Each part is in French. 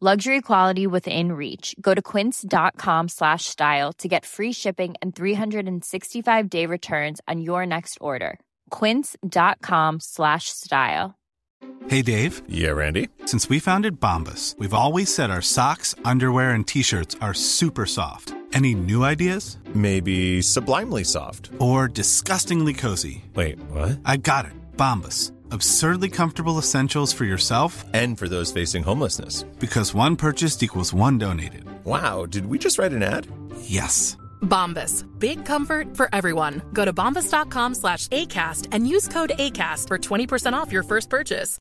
Luxury quality within reach. Go to quince.com slash style to get free shipping and 365 day returns on your next order. Quince.com slash style. Hey Dave. Yeah, Randy. Since we founded Bombus, we've always said our socks, underwear, and t-shirts are super soft. Any new ideas? Maybe sublimely soft. Or disgustingly cozy. Wait, what? I got it. Bombus. Absurdly comfortable essentials for yourself And for those facing homelessness. because one purchased equals one donated. Wow, did we just write an ad? Yes. Bombas. Big comfort for everyone. Go to bombas.com slash ACAST and use code ACAST for 20% off your first purchase.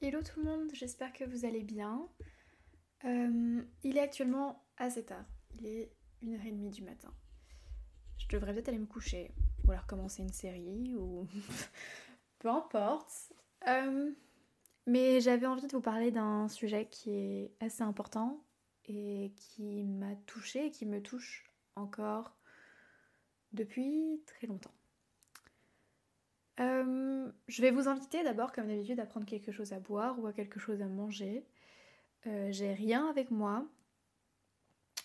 Hello tout le monde, j'espère que vous allez bien. Euh, il est actuellement assez tard, il est 1h30 du matin. Je devrais peut-être aller me coucher, ou alors commencer une série, ou peu importe. Euh, mais j'avais envie de vous parler d'un sujet qui est assez important et qui m'a touchée et qui me touche encore depuis très longtemps. Euh, je vais vous inviter d'abord, comme d'habitude, à prendre quelque chose à boire ou à quelque chose à manger. Euh, J'ai rien avec moi.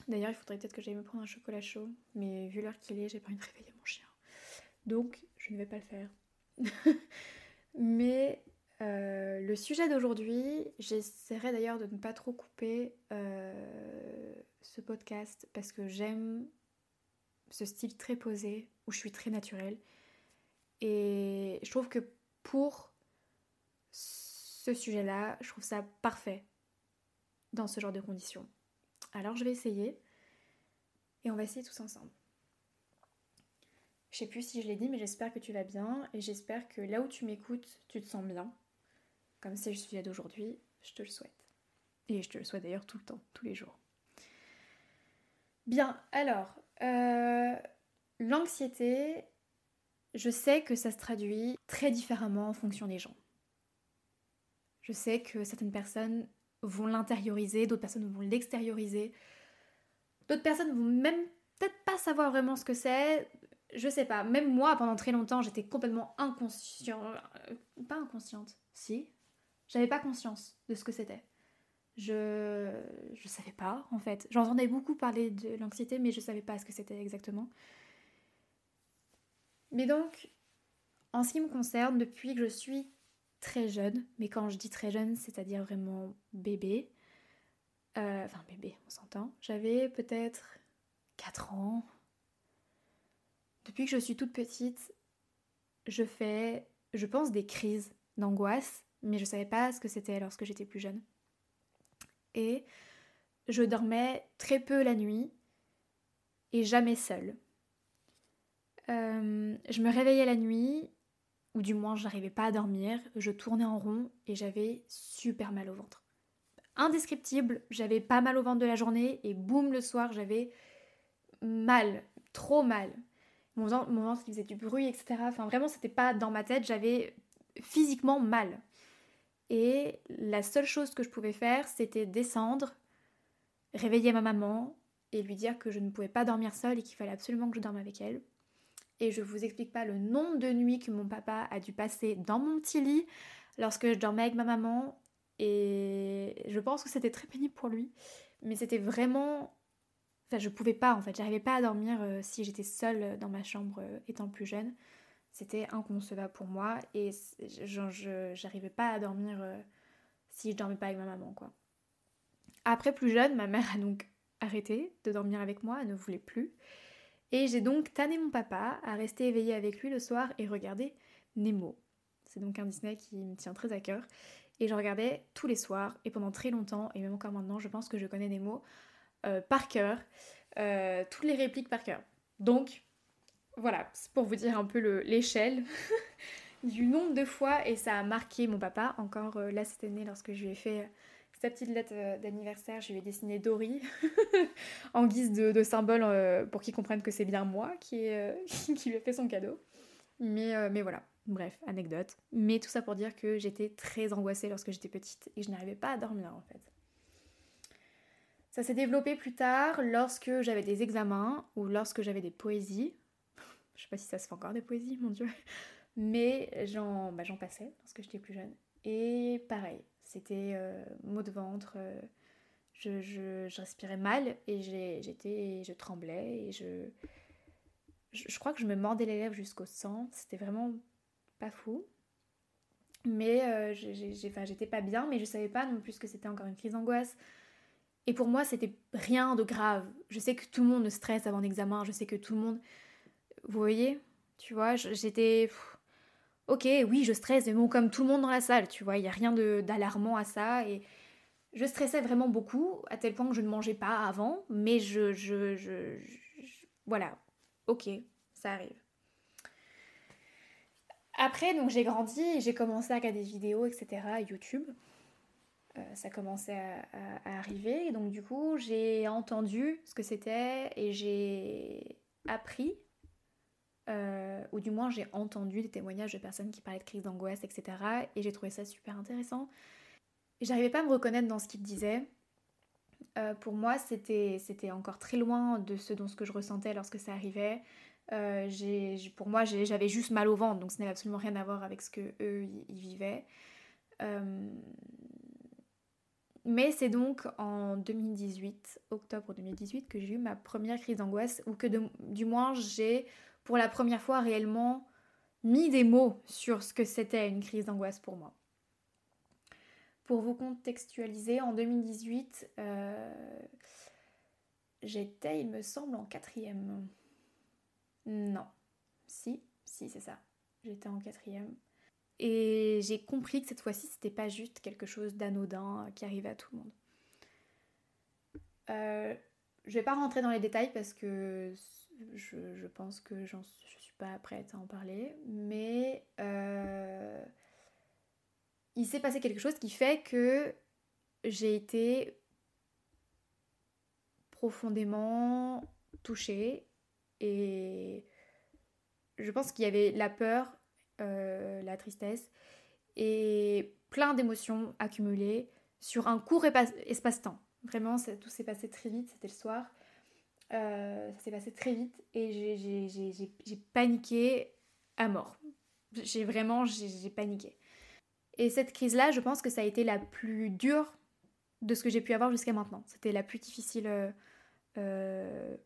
D'ailleurs, il faudrait peut-être que j'aille me prendre un chocolat chaud, mais vu l'heure qu'il est, j'ai pas envie de réveiller mon chien. Donc, je ne vais pas le faire. mais euh, le sujet d'aujourd'hui, j'essaierai d'ailleurs de ne pas trop couper euh, ce podcast parce que j'aime ce style très posé où je suis très naturelle. Et je trouve que pour ce sujet-là, je trouve ça parfait dans ce genre de conditions. Alors je vais essayer et on va essayer tous ensemble. Je sais plus si je l'ai dit, mais j'espère que tu vas bien et j'espère que là où tu m'écoutes, tu te sens bien. Comme c'est le sujet d'aujourd'hui, je te le souhaite. Et je te le souhaite d'ailleurs tout le temps, tous les jours. Bien, alors, euh, l'anxiété, je sais que ça se traduit très différemment en fonction des gens. Je sais que certaines personnes vont l'intérioriser, d'autres personnes vont l'extérioriser, d'autres personnes vont même peut-être pas savoir vraiment ce que c'est. Je sais pas, même moi pendant très longtemps j'étais complètement inconscient, euh, pas inconsciente, si, j'avais pas conscience de ce que c'était. Je je savais pas en fait. J'entendais beaucoup parler de l'anxiété mais je savais pas ce que c'était exactement. Mais donc, en ce qui me concerne, depuis que je suis très jeune, mais quand je dis très jeune, c'est-à-dire vraiment bébé, euh, enfin bébé, on s'entend, j'avais peut-être 4 ans. Depuis que je suis toute petite, je fais, je pense, des crises d'angoisse, mais je savais pas ce que c'était lorsque j'étais plus jeune. Et je dormais très peu la nuit et jamais seule. Euh, je me réveillais la nuit, ou du moins je n'arrivais pas à dormir, je tournais en rond et j'avais super mal au ventre. Indescriptible, j'avais pas mal au ventre de la journée et boum le soir j'avais mal, trop mal. Mon ventre, mon ventre faisait du bruit, etc. Enfin vraiment c'était pas dans ma tête, j'avais physiquement mal. Et la seule chose que je pouvais faire c'était descendre, réveiller ma maman et lui dire que je ne pouvais pas dormir seule et qu'il fallait absolument que je dorme avec elle et je vous explique pas le nombre de nuits que mon papa a dû passer dans mon petit lit lorsque je dormais avec ma maman. Et je pense que c'était très pénible pour lui. Mais c'était vraiment enfin je pouvais pas en fait. J'arrivais pas à dormir euh, si j'étais seule dans ma chambre euh, étant plus jeune. C'était inconcevable pour moi et j'arrivais pas à dormir euh, si je dormais pas avec ma maman après plus jeune ma mère a donc arrêté de dormir avec moi, elle ne voulait plus. Et j'ai donc tanné mon papa à rester éveillé avec lui le soir et regarder Nemo. C'est donc un Disney qui me tient très à cœur. Et je regardais tous les soirs et pendant très longtemps, et même encore maintenant, je pense que je connais Nemo euh, par cœur, euh, toutes les répliques par cœur. Donc, voilà, c'est pour vous dire un peu l'échelle du nombre de fois, et ça a marqué mon papa, encore euh, là cette année, lorsque je lui ai fait sa petite lettre d'anniversaire, je lui ai dessiné Dory en guise de, symbole pour qu'il comprenne que c'est bien moi qui, qui lui ai fait son cadeau. Mais, mais voilà, Bref, anecdote. Mais tout ça pour dire que j'étais très angoissée lorsque j'étais petite et je n'arrivais pas à dormir en fait. Ça s'est développé plus tard lorsque j'avais des examens ou lorsque j'avais des poésies. Je sais pas si ça se fait encore des poésies, mon dieu. Mais j'en bah, passais lorsque j'étais plus jeune. Et pareil, c'était euh, maux de ventre, euh, je, je, respirais mal et j'étais, je tremblais et je, je, crois que je me mordais les lèvres jusqu'au sang. C'était vraiment pas fou. Mais euh, j'étais pas bien, mais je savais pas non plus que c'était encore une crise d'angoisse. Et pour moi, c'était rien de grave. Je sais que tout le monde stresse avant l'examen, je sais que tout le monde. Vous voyez Tu vois, j'étais. Ok, oui, je stresse, mais bon, comme tout le monde dans la salle, tu vois, il n'y a rien d'alarmant à ça. Et je stressais vraiment beaucoup, à tel point que je ne mangeais pas avant, mais je. je, je voilà, ok, ça arrive. Après, donc j'ai grandi j'ai commencé à regarder des vidéos, etc. à YouTube. Euh, ça commençait à, arriver. Et donc du coup, j'ai entendu ce que c'était et j'ai appris, euh, ou du moins j'ai entendu des témoignages de personnes qui parlaient de crise d'angoisse, etc. Et j'ai trouvé ça super intéressant. J'arrivais pas à me reconnaître dans ce qu'ils disaient. Euh, pour moi, c'était encore très loin de ce dont ce que je ressentais lorsque ça arrivait. Euh, pour moi, j'avais juste mal au ventre, donc ce n'avait absolument rien à voir avec ce que eux vivaient. Mais c'est donc en 2018, octobre 2018, que j'ai eu ma première crise d'angoisse, ou que du moins j'ai pour la première fois réellement mis des mots sur ce que c'était une crise d'angoisse pour moi. Pour vous contextualiser, en 2018, euh, j'étais, il me semble, en quatrième. Non. Si, si, c'est ça. J'étais en quatrième. Et j'ai compris que cette fois-ci, c'était pas juste quelque chose d'anodin qui arrivait à tout le monde. Euh, je vais pas rentrer dans les détails parce que je, pense que je suis pas prête à en parler, mais euh, il s'est passé quelque chose qui fait que j'ai été profondément touchée et je pense qu'il y avait la peur, euh, la tristesse et plein d'émotions accumulées sur un court espace-temps. Vraiment, tout s'est passé très vite, c'était le soir. Euh, ça s'est passé très vite et j'ai paniqué à mort. J'ai vraiment, j'ai paniqué. Et cette crise-là, je pense que ça a été la plus dure de ce que j'ai pu avoir jusqu'à maintenant. C'était la plus difficile euh, euh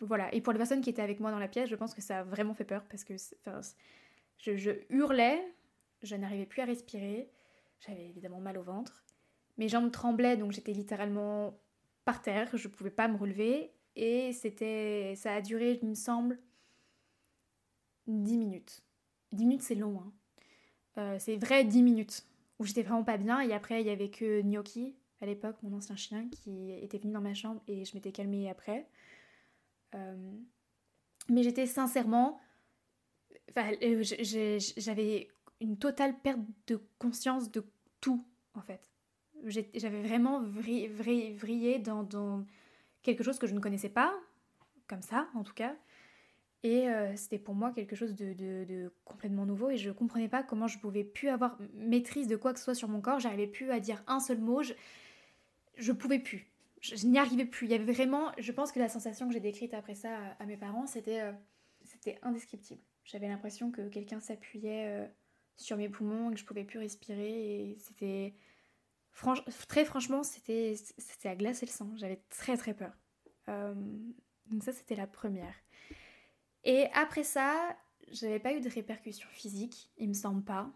voilà. Et pour les personnes qui étaient avec moi dans la pièce, je pense que ça a vraiment fait peur parce que je, hurlais, je n'arrivais plus à respirer, j'avais évidemment mal au ventre, mes jambes tremblaient donc j'étais littéralement par terre, je ne pouvais pas me relever et c'était, ça a duré, il me semble, 10 minutes. 10 minutes c'est long, hein. Euh, c'est vrai 10 minutes où j'étais vraiment pas bien et après il y avait que Gnocchi à l'époque, mon ancien chien, qui était venu dans ma chambre et je m'étais calmée après. Euh, mais j'étais sincèrement. Euh, j'avais une totale perte de conscience de tout, en fait. J'avais vraiment vrillé, dans, quelque chose que je ne connaissais pas, comme ça en tout cas. Et euh, c'était pour moi quelque chose de, complètement nouveau et je ne comprenais pas comment je pouvais plus avoir maîtrise de quoi que ce soit sur mon corps. J'arrivais plus à dire un seul mot. Je, je pouvais plus je, n'y arrivais plus. Il y avait vraiment, je pense que la sensation que j'ai décrite après ça à, mes parents, c'était euh, c'était indescriptible. J'avais l'impression que quelqu'un s'appuyait euh, sur mes poumons et que je pouvais plus respirer et c'était très franchement, c'était à glacer le sang. J'avais très très peur. Euh, donc ça c'était la première. Et après ça, j'avais pas eu de répercussions physiques, il me semble pas.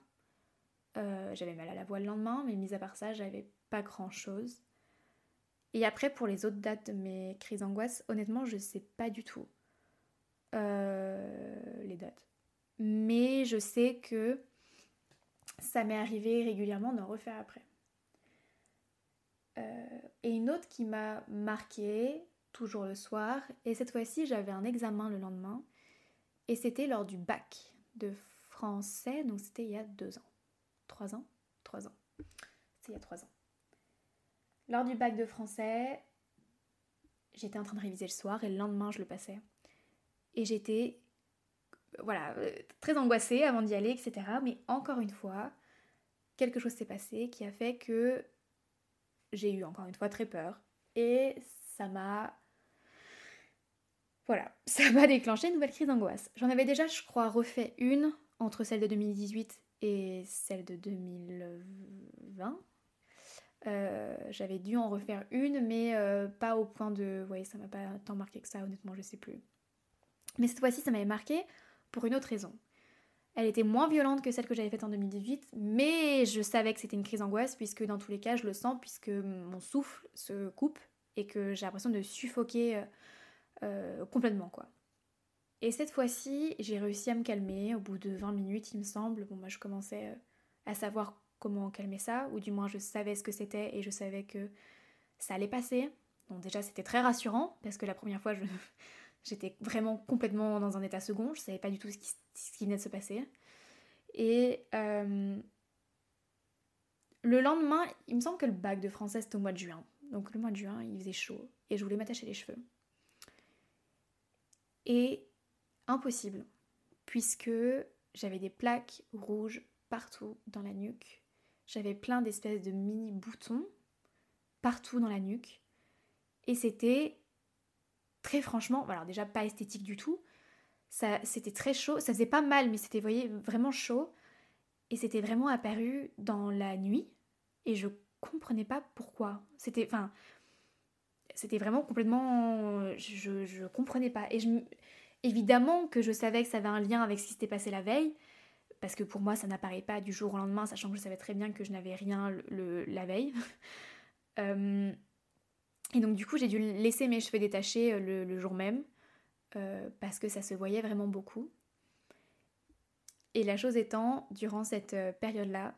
j'avais mal à la voix le lendemain, mais mis à part ça, j'avais pas grand chose. Et après, pour les autres dates de mes crises d'angoisse, honnêtement, je sais pas du tout euh, les dates. Mais je sais que ça m'est arrivé régulièrement d'en refaire après. Euh, et une autre qui m'a marqué, toujours le soir, et cette fois-ci j'avais un examen le lendemain, et c'était lors du bac de français, donc c'était il y a deux ans. Trois ans? Trois ans. C'était il y a trois ans. Lors du bac de français, j'étais en train de réviser le soir et le lendemain je le passais. Et j'étais voilà, euh, très angoissée avant d'y aller, etc. Mais encore une fois, quelque chose s'est passé qui a fait que j'ai eu encore une fois très peur. Et ça m'a... Voilà, ça m'a déclenché une nouvelle crise d'angoisse. J'en avais déjà, je crois, refait une entre celle de 2018 et celle de 2020. Euh, j'avais dû en refaire une, mais euh, pas au point de... Ouais, ça m'a pas tant marqué que ça, honnêtement, je sais plus. Mais cette fois-ci, ça m'avait marqué pour une autre raison. Elle était moins violente que celle que j'avais faite en 2018, mais je savais que c'était une crise d'angoisse, puisque dans tous les cas, je le sens, puisque mon souffle se coupe et que j'ai l'impression de suffoquer euh, euh, complètement, quoi. Et cette fois-ci, j'ai réussi à me calmer. Au bout de 20 minutes, il me semble, bon, je commençais euh, à savoir comment calmer ça, ou du moins je savais ce que c'était et je savais que ça allait passer. Donc déjà, c'était très rassurant, parce que la première fois, je, J'étais vraiment complètement dans un état second, je savais pas du tout ce qui, ce qui venait de se passer. Et euh, le lendemain, il me semble que le bac de français c'était au mois de juin. Donc le mois de juin, il faisait chaud et je voulais m'attacher les cheveux. Et impossible, puisque j'avais des plaques rouges partout dans la nuque. J'avais plein d'espèces de mini boutons partout dans la nuque. Et c'était très franchement, alors déjà pas esthétique du tout. Ça, c'était très chaud, ça faisait pas mal, mais c'était, voyez, vraiment chaud. Et c'était vraiment apparu dans la nuit. Et je comprenais pas pourquoi. C'était, enfin, c'était vraiment complètement, je, je comprenais pas. Et je, évidemment que je savais que ça avait un lien avec ce qui s'était passé la veille, parce que pour moi ça n'apparaît pas du jour au lendemain, sachant que je savais très bien que je n'avais rien le, la veille. euh, et donc du coup j'ai dû laisser mes cheveux détachés euh, le, jour même euh, parce que ça se voyait vraiment beaucoup. Et la chose étant, durant cette euh, période-là,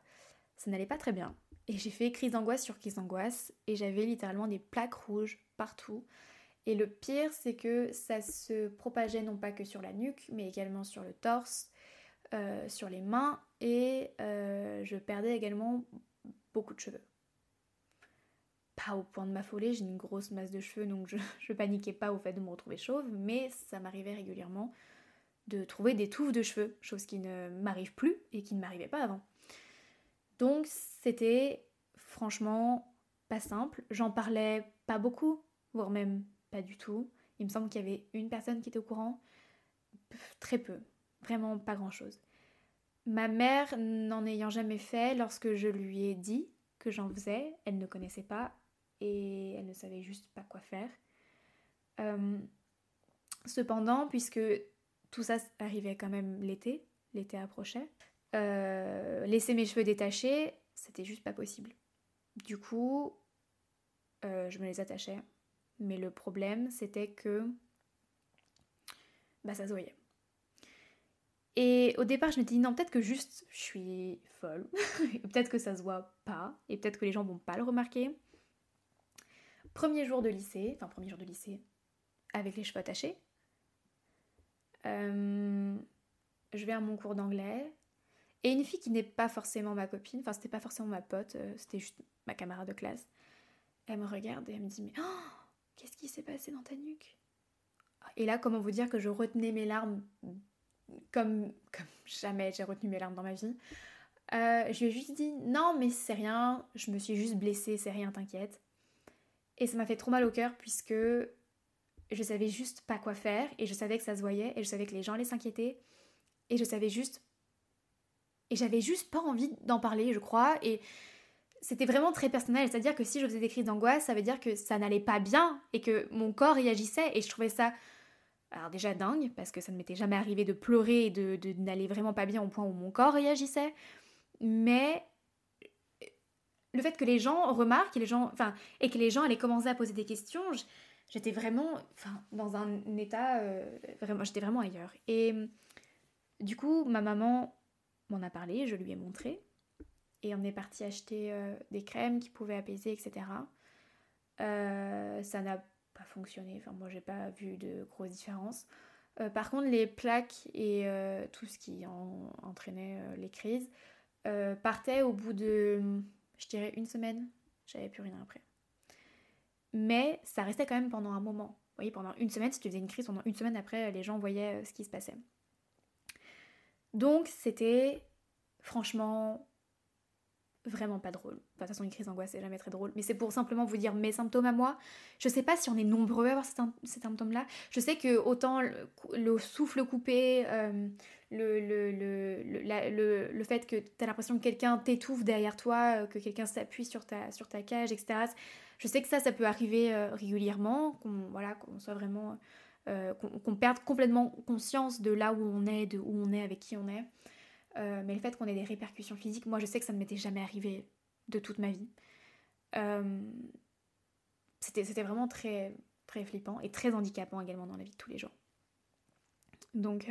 ça n'allait pas très bien. Et j'ai fait crise d'angoisse sur crise d'angoisse et j'avais littéralement des plaques rouges partout. Et le pire, c'est que ça se propageait non pas que sur la nuque, mais également sur le torse, sur les mains, et je perdais également beaucoup de cheveux au point de m'affoler, j'ai une grosse masse de cheveux donc je, je paniquais pas au fait de me retrouver chauve, mais ça m'arrivait régulièrement de trouver des touffes de cheveux, chose qui ne m'arrive plus et qui ne m'arrivait pas avant. Donc c'était franchement pas simple, j'en parlais pas beaucoup, voire même pas du tout. Il me semble qu'il y avait une personne qui était au courant, très peu, vraiment pas grand chose. Ma mère, n'en ayant jamais fait, lorsque je lui ai dit que j'en faisais, elle ne connaissait pas, et elle ne savait juste pas quoi faire. Euh, cependant, puisque tout ça arrivait quand même l'été, l'été approchait, euh, laisser mes cheveux détachés, c'était juste pas possible. Du coup, euh, je me les attachais. Mais le problème, c'était que bah, ça se voyait. Et au départ, je me dis non, peut-être que juste je suis folle, peut-être que ça se voit pas, et peut-être que les gens vont pas le remarquer. Premier jour de lycée, enfin premier jour de lycée, avec les cheveux attachés. Euh, je vais à mon cours d'anglais. Et une fille qui n'est pas forcément ma copine, enfin c'était pas forcément ma pote, euh, c'était juste ma camarade de classe. Elle me regarde et elle me dit mais oh, qu'est-ce qui s'est passé dans ta nuque? Et là comment vous dire que je retenais mes larmes comme, comme jamais j'ai retenu mes larmes dans ma vie. Euh, je lui ai juste dit non mais c'est rien, je me suis juste blessée, c'est rien, t'inquiète. Et ça m'a fait trop mal au cœur puisque je savais juste pas quoi faire et je savais que ça se voyait et je savais que les gens allaient s'inquiéter. Et je savais juste et j'avais juste pas envie d'en parler, je crois. Et c'était vraiment très personnel, c'est-à-dire que si je faisais des crises d'angoisse, ça veut dire que ça n'allait pas bien et que mon corps réagissait et je trouvais ça alors déjà dingue parce que ça ne m'était jamais arrivé de pleurer et de, de n'aller vraiment pas bien au point où mon corps réagissait, mais le fait que les gens remarquent et, les gens, et que les gens allaient commencer à poser des questions, j'étais vraiment dans un état, euh, vraiment, j'étais vraiment ailleurs. Et du coup, ma maman m'en a parlé, je lui ai montré. Et on est parti acheter euh, des crèmes qui pouvaient apaiser, etc. Euh, ça n'a pas fonctionné, enfin moi j'ai pas vu de grosses différences. par contre, les plaques et tout ce qui en, entraînait les crises partaient au bout de je dirais une semaine, j'avais plus rien après. Mais ça restait quand même pendant un moment. Vous voyez, pendant une semaine, si tu faisais une crise, pendant une semaine après, les gens voyaient euh, ce qui se passait. Donc c'était franchement vraiment pas drôle. de toute façon, une crise d'angoisse, c'est jamais très drôle. Mais c'est pour simplement vous dire mes symptômes à moi. Je sais pas si on est nombreux à avoir ces, symptômes-là. Je sais que autant le, souffle coupé, euh, le, le, le, fait que tu as l'impression que quelqu'un t'étouffe derrière toi, euh, que quelqu'un s'appuie sur ta, sur ta cage, etc. Je sais que ça, ça peut arriver euh, régulièrement, qu'on voilà, qu'on soit vraiment... qu'on perde complètement conscience de là où on est, de où on est, avec qui on est. Euh, mais le fait qu'on ait des répercussions physiques, moi je sais que ça ne m'était jamais arrivé de toute ma vie. Euh, c'était vraiment très, très flippant et très handicapant également dans la vie de tous les jours. Donc...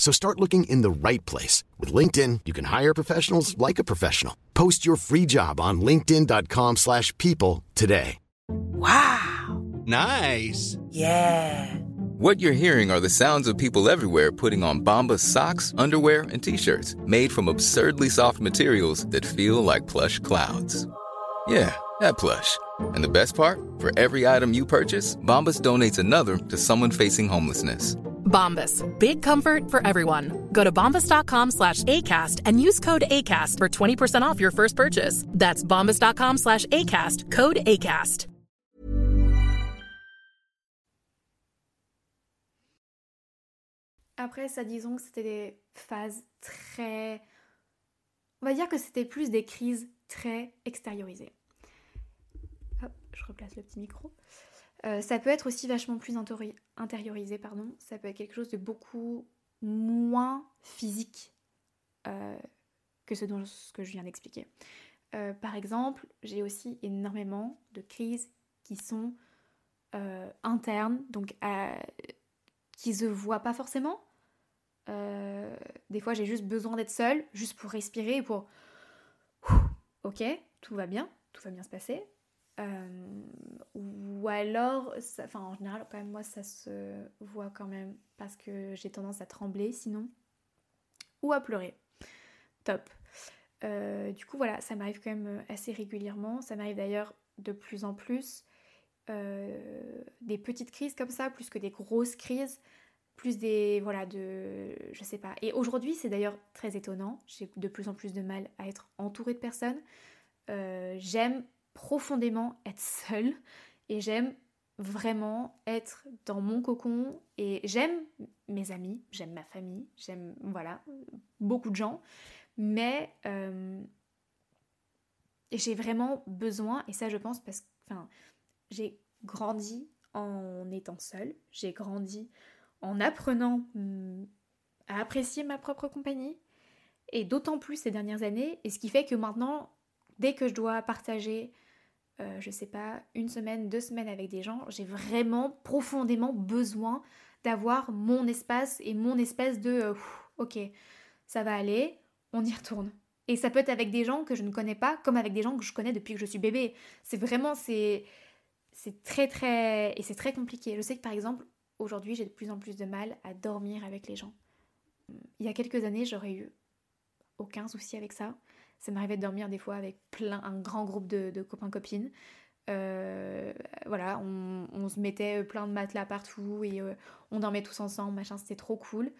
So start looking in the right place. With LinkedIn, you can hire professionals like a professional. Post your free job on linkedin.com slash people today. Wow. Nice. Yeah. What you're hearing are the sounds of people everywhere putting on Bombas socks, underwear, and t-shirts made from absurdly soft materials that feel like plush clouds. Yeah, that plush. And the best part? For every item you purchase, Bombas donates another to someone facing homelessness. Bombas, big comfort for everyone. Go to bombas.com slash ACAST and use code ACAST for 20% off your first purchase. That's bombas.com slash ACAST, code ACAST. Après, ça, disons que c'était des phases très... On va dire que c'était plus des crises très extériorisées. Hop, je replace le petit micro. Euh, ça peut être aussi vachement plus intériorisé, pardon. Ça peut être quelque chose de beaucoup moins physique euh, que ce, dont, que je viens d'expliquer. Euh, par exemple, j'ai aussi énormément de crises qui sont internes, donc qui se voient pas forcément, des fois, j'ai juste besoin d'être seule, juste pour respirer et pour. Ok, tout va bien, tout va bien se passer. Euh, ou alors, enfin, en général, quand même, moi, ça se voit quand même parce que j'ai tendance à trembler sinon. Ou à pleurer. Top. Euh, du coup, voilà, ça m'arrive quand même assez régulièrement. Ça m'arrive d'ailleurs de plus en plus. des petites crises comme ça, plus que des grosses crises plus des voilà de je sais pas et aujourd'hui c'est d'ailleurs très étonnant j'ai de plus en plus de mal à être entourée de personnes euh, j'aime profondément être seule. Et j'aime vraiment être dans mon cocon. Et j'aime mes amis j'aime ma famille j'aime voilà beaucoup de gens. Mais euh, j'ai vraiment besoin et ça je pense parce que enfin j'ai grandi en étant seule. J'ai grandi en apprenant hmm, à apprécier ma propre compagnie, et d'autant plus ces dernières années, et ce qui fait que maintenant, dès que je dois partager, euh, je sais pas, une semaine, deux semaines avec des gens, j'ai vraiment profondément besoin d'avoir mon espace et mon espèce de euh, ok, ça va aller, on y retourne. Et ça peut être avec des gens que je ne connais pas, comme avec des gens que je connais depuis que je suis bébé. C'est vraiment, c'est, c'est très très, et c'est très compliqué. Je sais que par exemple, aujourd'hui, j'ai de plus en plus de mal à dormir avec les gens. Il y a quelques années, j'aurais eu aucun souci avec ça. Ça m'arrivait de dormir des fois avec plein, un grand groupe de, copains-copines. Euh, voilà, on, se mettait plein de matelas partout et euh, on dormait tous ensemble, machin, c'était trop cool.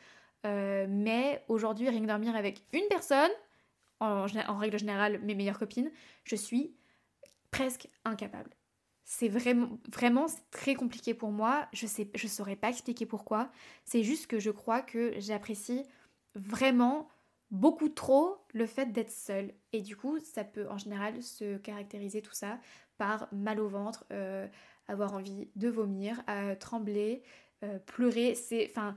Euh, mais aujourd'hui, rien que dormir avec une personne, en, en, règle générale mes meilleures copines, je suis presque incapable. C'est vraiment, vraiment très compliqué pour moi. Je sais, je saurais pas expliquer pourquoi. C'est juste que je crois que j'apprécie vraiment beaucoup trop le fait d'être seule. Et du coup, ça peut en général se caractériser tout ça par mal au ventre, euh, avoir envie de vomir, trembler, euh, pleurer. C'est, enfin,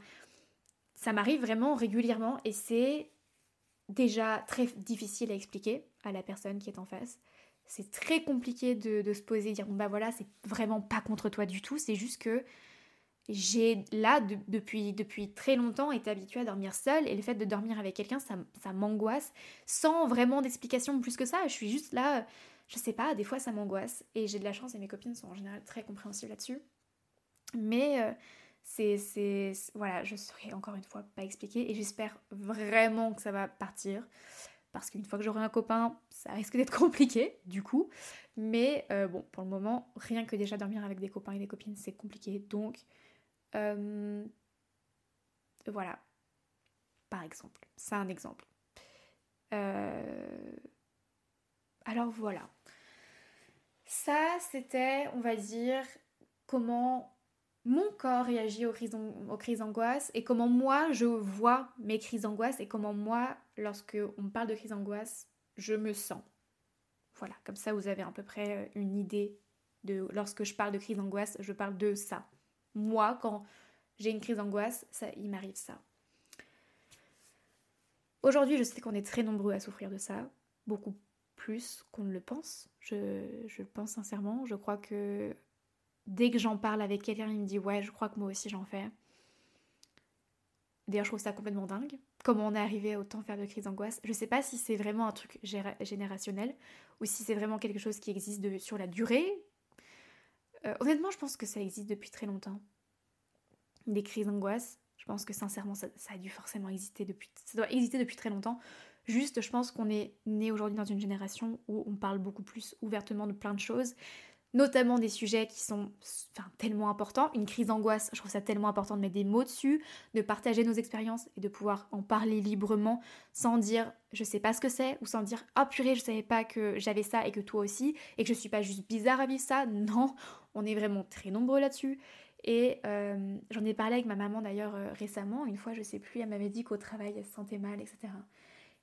ça m'arrive vraiment régulièrement et c'est déjà très difficile à expliquer à la personne qui est en face. C'est très compliqué de, se poser et dire bon bah voilà, c'est vraiment pas contre toi du tout, c'est juste que j'ai là depuis, depuis très longtemps été habituée à dormir seule et le fait de dormir avec quelqu'un ça, ça m'angoisse sans vraiment d'explication plus que ça. Je suis juste là, je sais pas, des fois ça m'angoisse et j'ai de la chance et mes copines sont en général très compréhensibles là-dessus. Mais euh, c'est, voilà, je saurais encore une fois pas expliquer et j'espère vraiment que ça va partir parce qu'une fois que j'aurai un copain, ça risque d'être compliqué du coup. Mais euh, bon, pour le moment, rien que déjà dormir avec des copains et des copines, c'est compliqué. Donc, euh, voilà, par exemple, c'est un exemple. Alors voilà. Ça, c'était, on va dire, comment mon corps réagit aux crises, d'angoisse et comment moi je vois mes crises d'angoisse et comment moi, lorsque on parle de crises d'angoisse, je me sens. Voilà, comme ça vous avez à peu près euh, une idée de lorsque je parle de crise d'angoisse, je parle de ça. Moi, quand j'ai une crise d'angoisse, il m'arrive ça. Aujourd'hui, je sais qu'on est très nombreux à souffrir de ça, beaucoup plus qu'on ne le pense. Je, le pense sincèrement. Je crois que dès que j'en parle avec quelqu'un, il me dit ouais, je crois que moi aussi j'en fais. D'ailleurs, je trouve ça complètement dingue. Comment on est arrivé à autant faire de crises d'angoisse? Je sais pas si c'est vraiment un truc générationnel ou si c'est vraiment quelque chose qui existe sur la durée. Euh, honnêtement, je pense que ça existe depuis très longtemps. Des crises d'angoisse. Je pense que sincèrement, ça, a dû forcément exister depuis. Ça doit exister depuis très longtemps. Juste, je pense qu'on est né aujourd'hui dans une génération où on parle beaucoup plus ouvertement de plein de choses, notamment des sujets qui sont tellement importants. Une crise d'angoisse, je trouve ça tellement important de mettre des mots dessus, de partager nos expériences et de pouvoir en parler librement sans dire je sais pas ce que c'est ou sans dire oh purée, je savais pas que j'avais ça et que toi aussi et que je suis pas juste bizarre à vivre ça. Non, on est vraiment très nombreux là-dessus. Et euh, j'en ai parlé avec ma maman d'ailleurs euh, récemment, une fois je sais plus, elle m'avait dit qu'au travail elle se sentait mal, etc.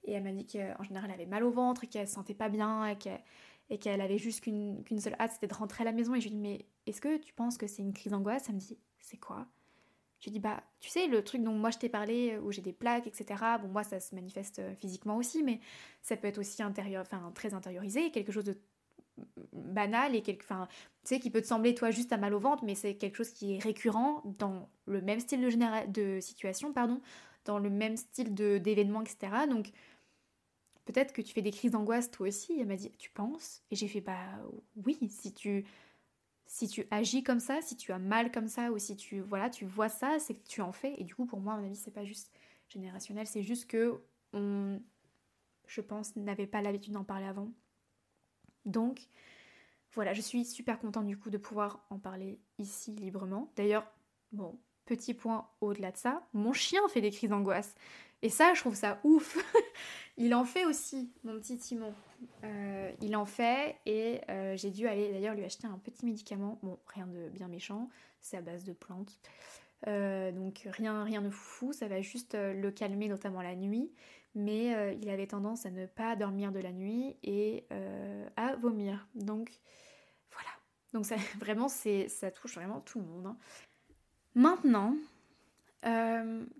Et elle m'a dit qu'en général, elle avait mal au ventre, qu'elle se sentait pas bien et qu'elle avait juste qu'une seule hâte, c'était de rentrer à la maison. Et je lui ai dit, mais est-ce que tu penses que c'est une crise d'angoisse? Elle me dit, c'est quoi? Je lui dit, bah, tu sais, le truc dont moi je t'ai parlé, où j'ai des plaques, etc. Bon, moi, ça se manifeste euh, physiquement aussi, mais ça peut être aussi intérieur, enfin, très intériorisé, quelque chose de banal et quelque, enfin, tu sais, qui peut te sembler toi juste à mal au ventre, mais c'est quelque chose qui est récurrent dans le même style de, de situation, pardon, dans le même style d'événements, etc. Donc, peut-être que tu fais des crises d'angoisse toi aussi. Elle m'a dit, tu penses? Et j'ai fait, bah oui, si tu, si tu agis comme ça, si tu as mal comme ça, ou si tu, voilà, tu vois ça, c'est que tu en fais. Et du coup, pour moi, à mon avis, c'est pas juste générationnel, c'est juste que on, je pense, n'avait pas l'habitude d'en parler avant. Donc, voilà, je suis super contente du coup de pouvoir en parler ici librement. D'ailleurs, bon, petit point au-delà de ça, mon chien fait des crises d'angoisse. Et ça, je trouve ça ouf. il en fait aussi, mon petit Timon. Euh, il en fait et euh, j'ai dû aller d'ailleurs lui acheter un petit médicament. Bon, rien de bien méchant, c'est à base de plantes. Euh, donc rien, rien de fou, ça va juste le calmer notamment la nuit. Mais il avait tendance à ne pas dormir de la nuit et à vomir. Donc voilà. Donc ça, vraiment, ça touche vraiment tout le monde. Hein. Maintenant,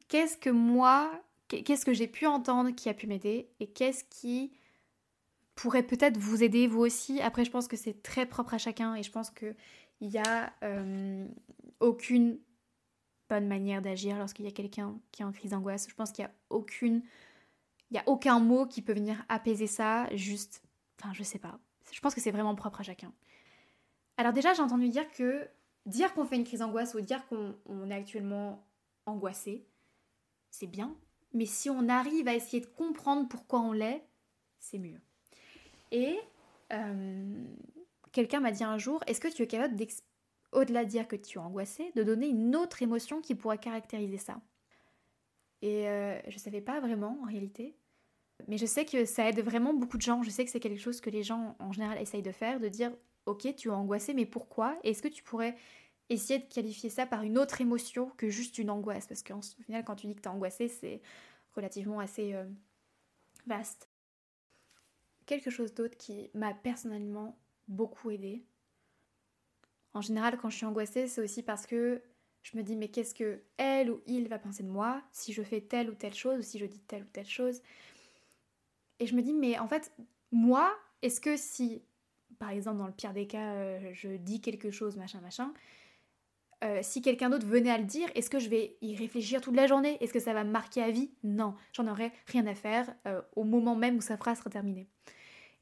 qu'est-ce que moi qu'est-ce que j'ai pu entendre qui a pu m'aider et qu'est-ce qui pourrait peut-être vous aider vous aussi? Après, je pense que c'est très propre à chacun et je pense qu'il n'y a euh, aucune bonne manière d'agir lorsqu'il y a quelqu'un qui est en crise d'angoisse. Je pense qu'il n'y a aucune... Il a aucun mot qui peut venir apaiser ça, juste... Enfin, je sais pas. Je pense que c'est vraiment propre à chacun. Alors déjà, j'ai entendu dire que dire qu'on fait une crise d'angoisse ou dire qu'on est actuellement angoissé, c'est bien, mais si on arrive à essayer de comprendre pourquoi on l'est, c'est mieux. Et euh, quelqu'un m'a dit un jour, est-ce que tu es capable, au-delà de dire que tu es angoissé, de donner une autre émotion qui pourrait caractériser ça? Et euh, je ne savais pas vraiment en réalité. Mais je sais que ça aide vraiment beaucoup de gens. Je sais que c'est quelque chose que les gens en général essayent de faire, de dire ok, tu es angoissé, mais pourquoi? Est-ce que tu pourrais essayer de qualifier ça par une autre émotion que juste une angoisse? Parce qu'au final, quand tu dis que tu angoissé, c'est relativement assez euh, vaste. Quelque chose d'autre qui m'a personnellement beaucoup aidé. En général, quand je suis angoissée, c'est aussi parce que je me dis mais qu'est-ce que elle ou il va penser de moi si je fais telle ou telle chose ou si je dis telle ou telle chose? Et je me dis mais en fait, moi, est-ce que si par exemple, dans le pire des cas, euh, je dis quelque chose, machin, machin, euh, si quelqu'un d'autre venait à le dire, est-ce que je vais y réfléchir toute la journée? Est-ce que ça va me marquer à vie? Non, j'en aurais rien à faire euh, au moment même où sa phrase sera terminée.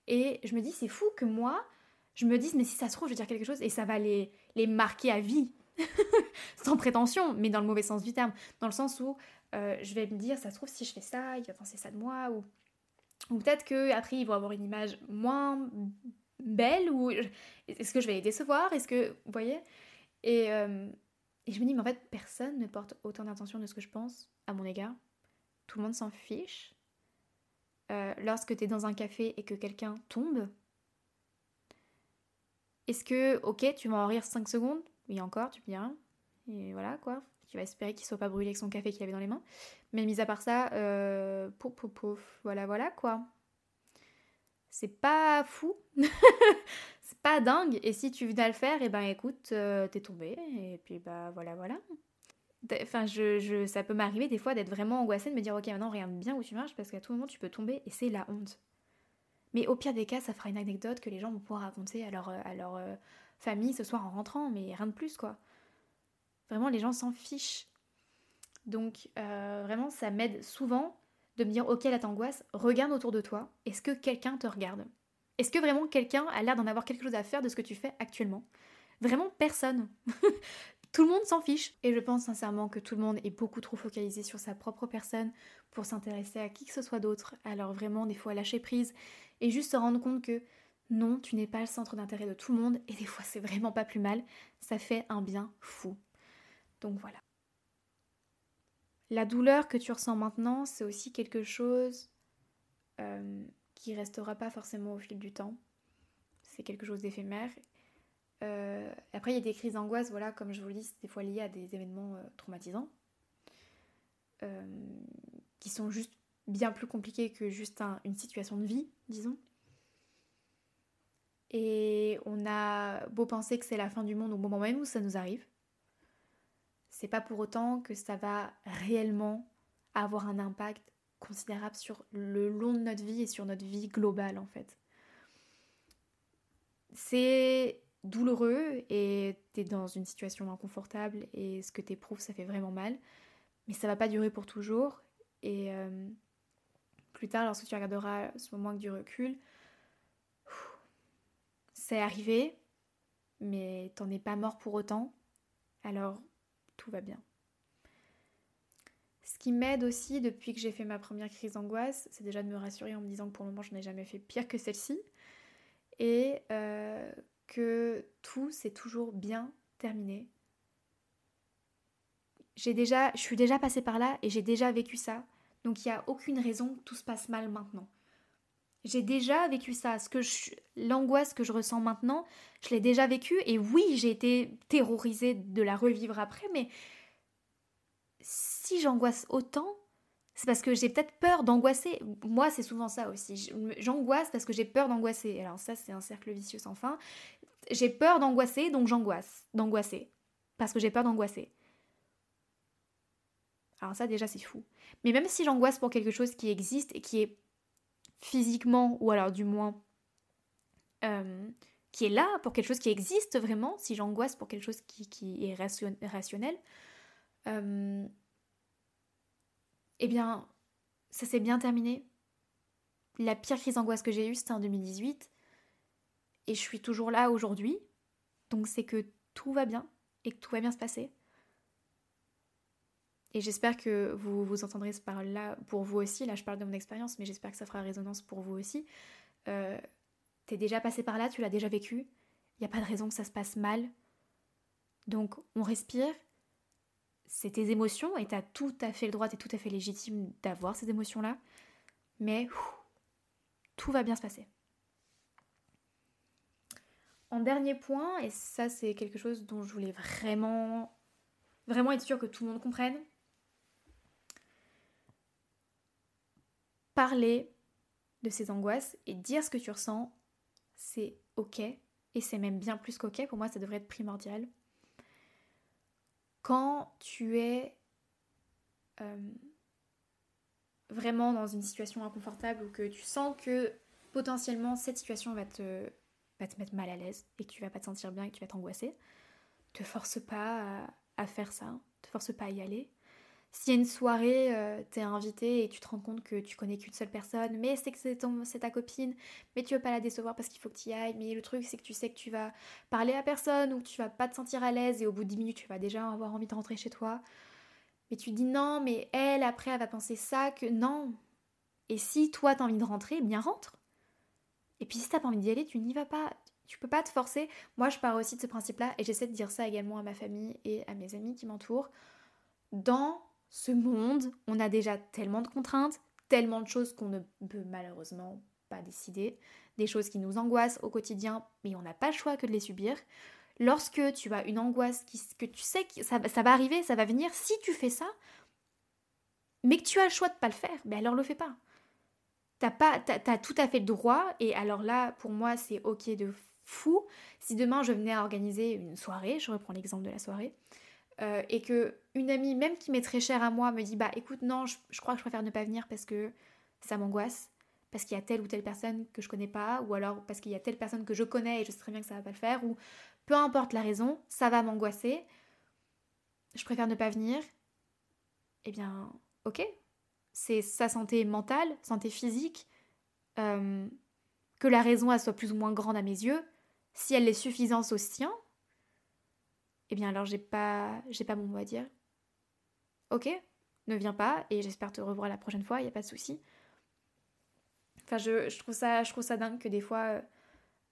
Et je me dis, c'est fou que moi, je me dise, mais si ça se trouve, je vais dire quelque chose et ça va les, les marquer à vie. Sans prétention, mais dans le mauvais sens du terme. Dans le sens où je vais me dire, ça se trouve, si je fais ça, il va penser ça de moi. Ou, peut-être qu'après, ils vont avoir une image moins belle ou est-ce que je vais les décevoir Est-ce que vous voyez? Et, euh, et, je me dis mais en fait personne ne porte autant d'attention de ce que je pense à mon égard. Tout le monde s'en fiche. Euh, lorsque tu es dans un café et que quelqu'un tombe, est-ce que ok tu vas en rire 5 secondes? Oui encore, tu dire et voilà quoi. Tu vas espérer qu'il soit pas brûlé avec son café qu'il avait dans les mains. Mais mis à part ça, euh, pouf pouf pouf, voilà voilà quoi c'est pas fou, c'est pas dingue. Et si tu venais à le faire, et eh ben écoute, euh, t'es tombé, et puis bah voilà, voilà. Enfin, je, je ça peut m'arriver des fois d'être vraiment angoissée, de me dire ok, maintenant regarde bien où tu marches, parce qu'à tout moment tu peux tomber, et c'est la honte. Mais au pire des cas, ça fera une anecdote que les gens vont pouvoir raconter à leur, à leur euh, famille ce soir en rentrant, mais rien de plus quoi. Vraiment, les gens s'en fichent. Donc, euh, vraiment, ça m'aide souvent de me dire ok là t'angoisses, regarde autour de toi, est-ce que quelqu'un te regarde? Est-ce que vraiment quelqu'un a l'air d'en avoir quelque chose à faire de ce que tu fais actuellement? Vraiment personne. tout le monde s'en fiche. Et je pense sincèrement que tout le monde est beaucoup trop focalisé sur sa propre personne pour s'intéresser à qui que ce soit d'autre. Alors vraiment des fois lâcher prise et juste se rendre compte que non, tu n'es pas le centre d'intérêt de tout le monde et des fois c'est vraiment pas plus mal. Ça fait un bien fou. Donc voilà. La douleur que tu ressens maintenant, c'est aussi quelque chose euh, qui restera pas forcément au fil du temps. C'est quelque chose d'éphémère. Euh, après, il y a des crises d'angoisse, voilà, comme je vous le dis, c'est des fois lié à des événements euh, traumatisants, qui sont juste bien plus compliqués que juste une situation de vie, disons. Et on a beau penser que c'est la fin du monde au moment même où ça nous arrive, c'est pas pour autant que ça va réellement avoir un impact considérable sur le long de notre vie et sur notre vie globale en fait. C'est douloureux et t'es dans une situation inconfortable et ce que t'éprouves ça fait vraiment mal, mais ça va pas durer pour toujours et euh, plus tard lorsque tu regarderas ce moment avec du recul, c'est arrivé, mais t'en es pas mort pour autant. Alors tout va bien. Ce qui m'aide aussi depuis que j'ai fait ma première crise d'angoisse, c'est déjà de me rassurer en me disant que pour le moment je n'ai jamais fait pire que celle-ci et euh, que tout s'est toujours bien terminé. J'ai déjà, je suis déjà passée par là et j'ai déjà vécu ça, donc il n'y a aucune raison que tout se passe mal maintenant. J'ai déjà vécu ça. Ce que l'angoisse que je ressens maintenant, je l'ai déjà vécu. Et oui, j'ai été terrorisée de la revivre après. Mais si j'angoisse autant, c'est parce que j'ai peut-être peur d'angoisser. Moi, c'est souvent ça aussi. J'angoisse parce que j'ai peur d'angoisser. Alors ça, c'est un cercle vicieux sans fin. J'ai peur d'angoisser, donc j'angoisse. D'angoisser. Parce que j'ai peur d'angoisser. Alors ça, déjà, c'est fou. Mais même si j'angoisse pour quelque chose qui existe et qui est physiquement, ou alors du moins euh, qui est là pour quelque chose qui existe vraiment, si j'angoisse pour quelque chose qui, est rationnel, euh, eh bien, ça s'est bien terminé. La pire crise d'angoisse que j'ai eue, c'était en 2018. Et je suis toujours là aujourd'hui. Donc c'est que tout va bien et que tout va bien se passer. Et j'espère que vous vous entendrez ce parole-là pour vous aussi. Là, je parle de mon expérience, mais j'espère que ça fera résonance pour vous aussi. Euh, T'es déjà passé par là, tu l'as déjà vécu. Il n'y a pas de raison que ça se passe mal. Donc, on respire. C'est tes émotions et t'as tout à fait le droit, t'es tout à fait légitime d'avoir ces émotions-là. mais tout va bien se passer. En dernier point, et ça c'est quelque chose dont je voulais vraiment, vraiment être sûre que tout le monde comprenne, parler de ces angoisses et dire ce que tu ressens, c'est ok, et c'est même bien plus qu'ok, pour moi ça devrait être primordial. Quand tu es euh, vraiment dans une situation inconfortable ou que tu sens que potentiellement cette situation va te, te mettre mal à l'aise et que tu vas pas te sentir bien et que tu vas t'angoisser, te force pas à, faire ça, te force pas à y aller. S'il y a une soirée, euh, tu es invité et tu te rends compte que tu connais qu'une seule personne, mais c'est que c'est, ta copine, mais tu veux pas la décevoir parce qu'il faut que tu y ailles, mais le truc c'est que tu sais que tu vas parler à personne ou que tu vas pas te sentir à l'aise et au bout de 10 minutes tu vas déjà avoir envie de rentrer chez toi. Mais tu dis non, mais elle après elle va penser ça, que non. Et si toi t'as envie de rentrer, bien rentre. Et puis si t'as pas envie d'y aller, tu n'y vas pas. Tu peux pas te forcer. Moi, je pars aussi de ce principe-là et j'essaie de dire ça également à ma famille et à mes amis qui m'entourent. Dans ce monde, on a déjà tellement de contraintes, tellement de choses qu'on ne peut malheureusement pas décider, des choses qui nous angoissent au quotidien, mais on n'a pas le choix que de les subir. Lorsque tu as une angoisse que tu sais que ça, va arriver, ça va venir, si tu fais ça, mais que tu as le choix de pas le faire, mais ben alors le fais pas. T'as pas, as, tout à fait le droit, et alors là, pour moi, c'est ok de fou. Si demain je venais à organiser une soirée, je reprends l'exemple de la soirée, euh, et que une amie, même qui m'est très chère à moi, me dit bah écoute non, je, crois que je préfère ne pas venir parce que ça m'angoisse, parce qu'il y a telle ou telle personne que je connais pas, ou alors parce qu'il y a telle personne que je connais et je sais très bien que ça va pas le faire, ou peu importe la raison, ça va m'angoisser, je préfère ne pas venir. Eh bien, ok, c'est sa santé mentale, santé physique, euh, que la raison elle soit plus ou moins grande à mes yeux, si elle est suffisante au sien, eh bien alors j'ai pas j'ai pas mon mot à dire. Ok, ne viens pas et j'espère te revoir la prochaine fois, il y a pas de souci. Enfin, je, trouve ça, je trouve ça dingue que des fois, euh,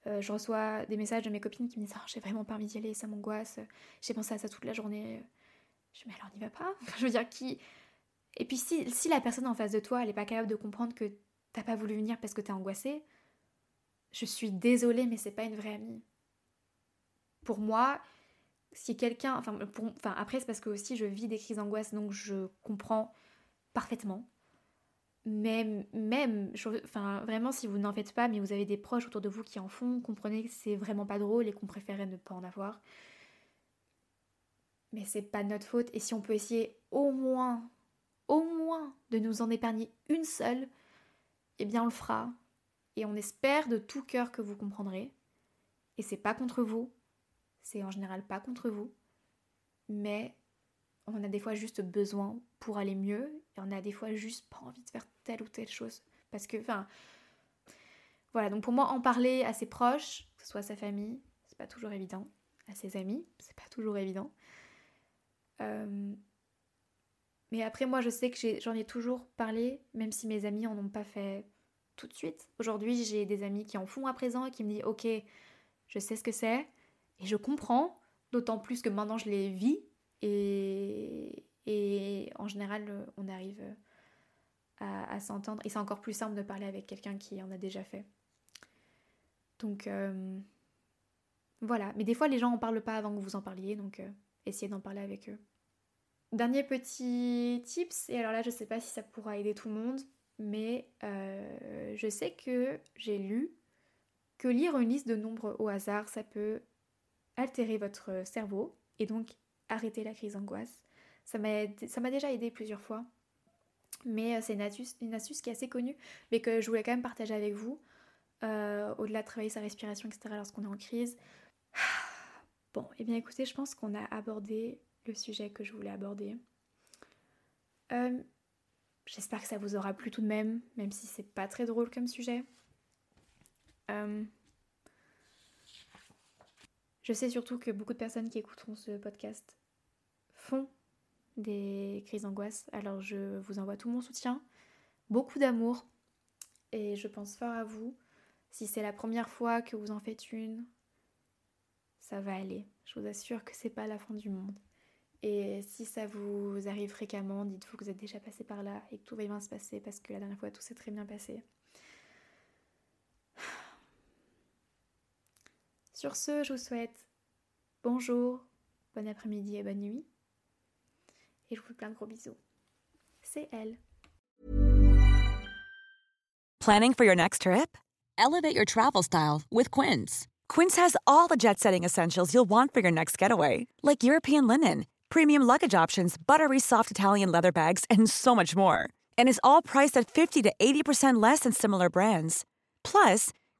euh, je reçois des messages de mes copines qui me disent oh, J'ai vraiment pas envie d'y aller, ça m'angoisse, j'ai pensé à ça toute la journée. Je dis Mais alors n'y va pas? Je veux dire, qui? Et puis si, si la personne en face de toi, elle est pas capable de comprendre que t'as pas voulu venir parce que t'es angoissée, je suis désolée, mais c'est pas une vraie amie. Pour moi, si quelqu'un, enfin, après c'est parce que aussi je vis des crises d'angoisse donc je comprends parfaitement. Mais même, enfin vraiment si vous n'en faites pas mais vous avez des proches autour de vous qui en font, comprenez que c'est vraiment pas drôle et qu'on préférait ne pas en avoir. Mais c'est pas notre faute et si on peut essayer au moins, au moins de nous en épargner une seule, eh bien on le fera. Et on espère de tout cœur que vous comprendrez. Et c'est pas contre vous, c'est en général pas contre vous, mais on a des fois juste besoin pour aller mieux et on a des fois juste pas envie de faire telle ou telle chose. Parce que, enfin, voilà, donc pour moi, en parler à ses proches, que ce soit à sa famille, c'est pas toujours évident, à ses amis, c'est pas toujours évident. Euh, mais après, moi, je sais que j'en ai, ai, toujours parlé, même si mes amis en ont pas fait tout de suite. Aujourd'hui, j'ai des amis qui en font à présent et qui me disent Ok, je sais ce que c'est, et je comprends, d'autant plus que maintenant je les vis et, en général on arrive à, s'entendre et c'est encore plus simple de parler avec quelqu'un qui en a déjà fait. Donc euh, voilà, mais des fois les gens en parlent pas avant que vous en parliez, donc euh, essayez d'en parler avec eux. Dernier petit tips, et alors là je sais pas si ça pourra aider tout le monde, mais euh, je sais que j'ai lu que lire une liste de nombres au hasard, ça peut altérer votre cerveau et donc arrêter la crise d'angoisse. Ça m'a déjà aidé plusieurs fois, mais euh, c'est une astuce, une astuce qui est assez connue, mais que je voulais quand même partager avec vous, euh, au-delà de travailler sa respiration, etc., lorsqu'on est en crise. Bon, et eh bien écoutez, je pense qu'on a abordé le sujet que je voulais aborder. Euh, j'espère que ça vous aura plu tout de même, même si c'est pas très drôle comme sujet. Je sais surtout que beaucoup de personnes qui écouteront ce podcast font des crises d'angoisse, alors je vous envoie tout mon soutien, beaucoup d'amour, et je pense fort à vous. Si c'est la première fois que vous en faites une, ça va aller. Je vous assure que c'est pas la fin du monde. Et si ça vous arrive fréquemment, dites-vous que vous êtes déjà passé par là et que tout va bien se passer parce que la dernière fois tout s'est très bien passé. Sur ce, je vous souhaite bonjour, bon après-midi et bonne nuit. Et je vous fais plein de gros bisous. C'est elle. Planning for your next trip? Elevate your travel style with Quince. Quince has all the jet setting essentials you'll want for your next getaway, like European linen, premium luggage options, buttery soft Italian leather bags, and so much more. And is all priced at 50 to 80% less than similar brands. Plus,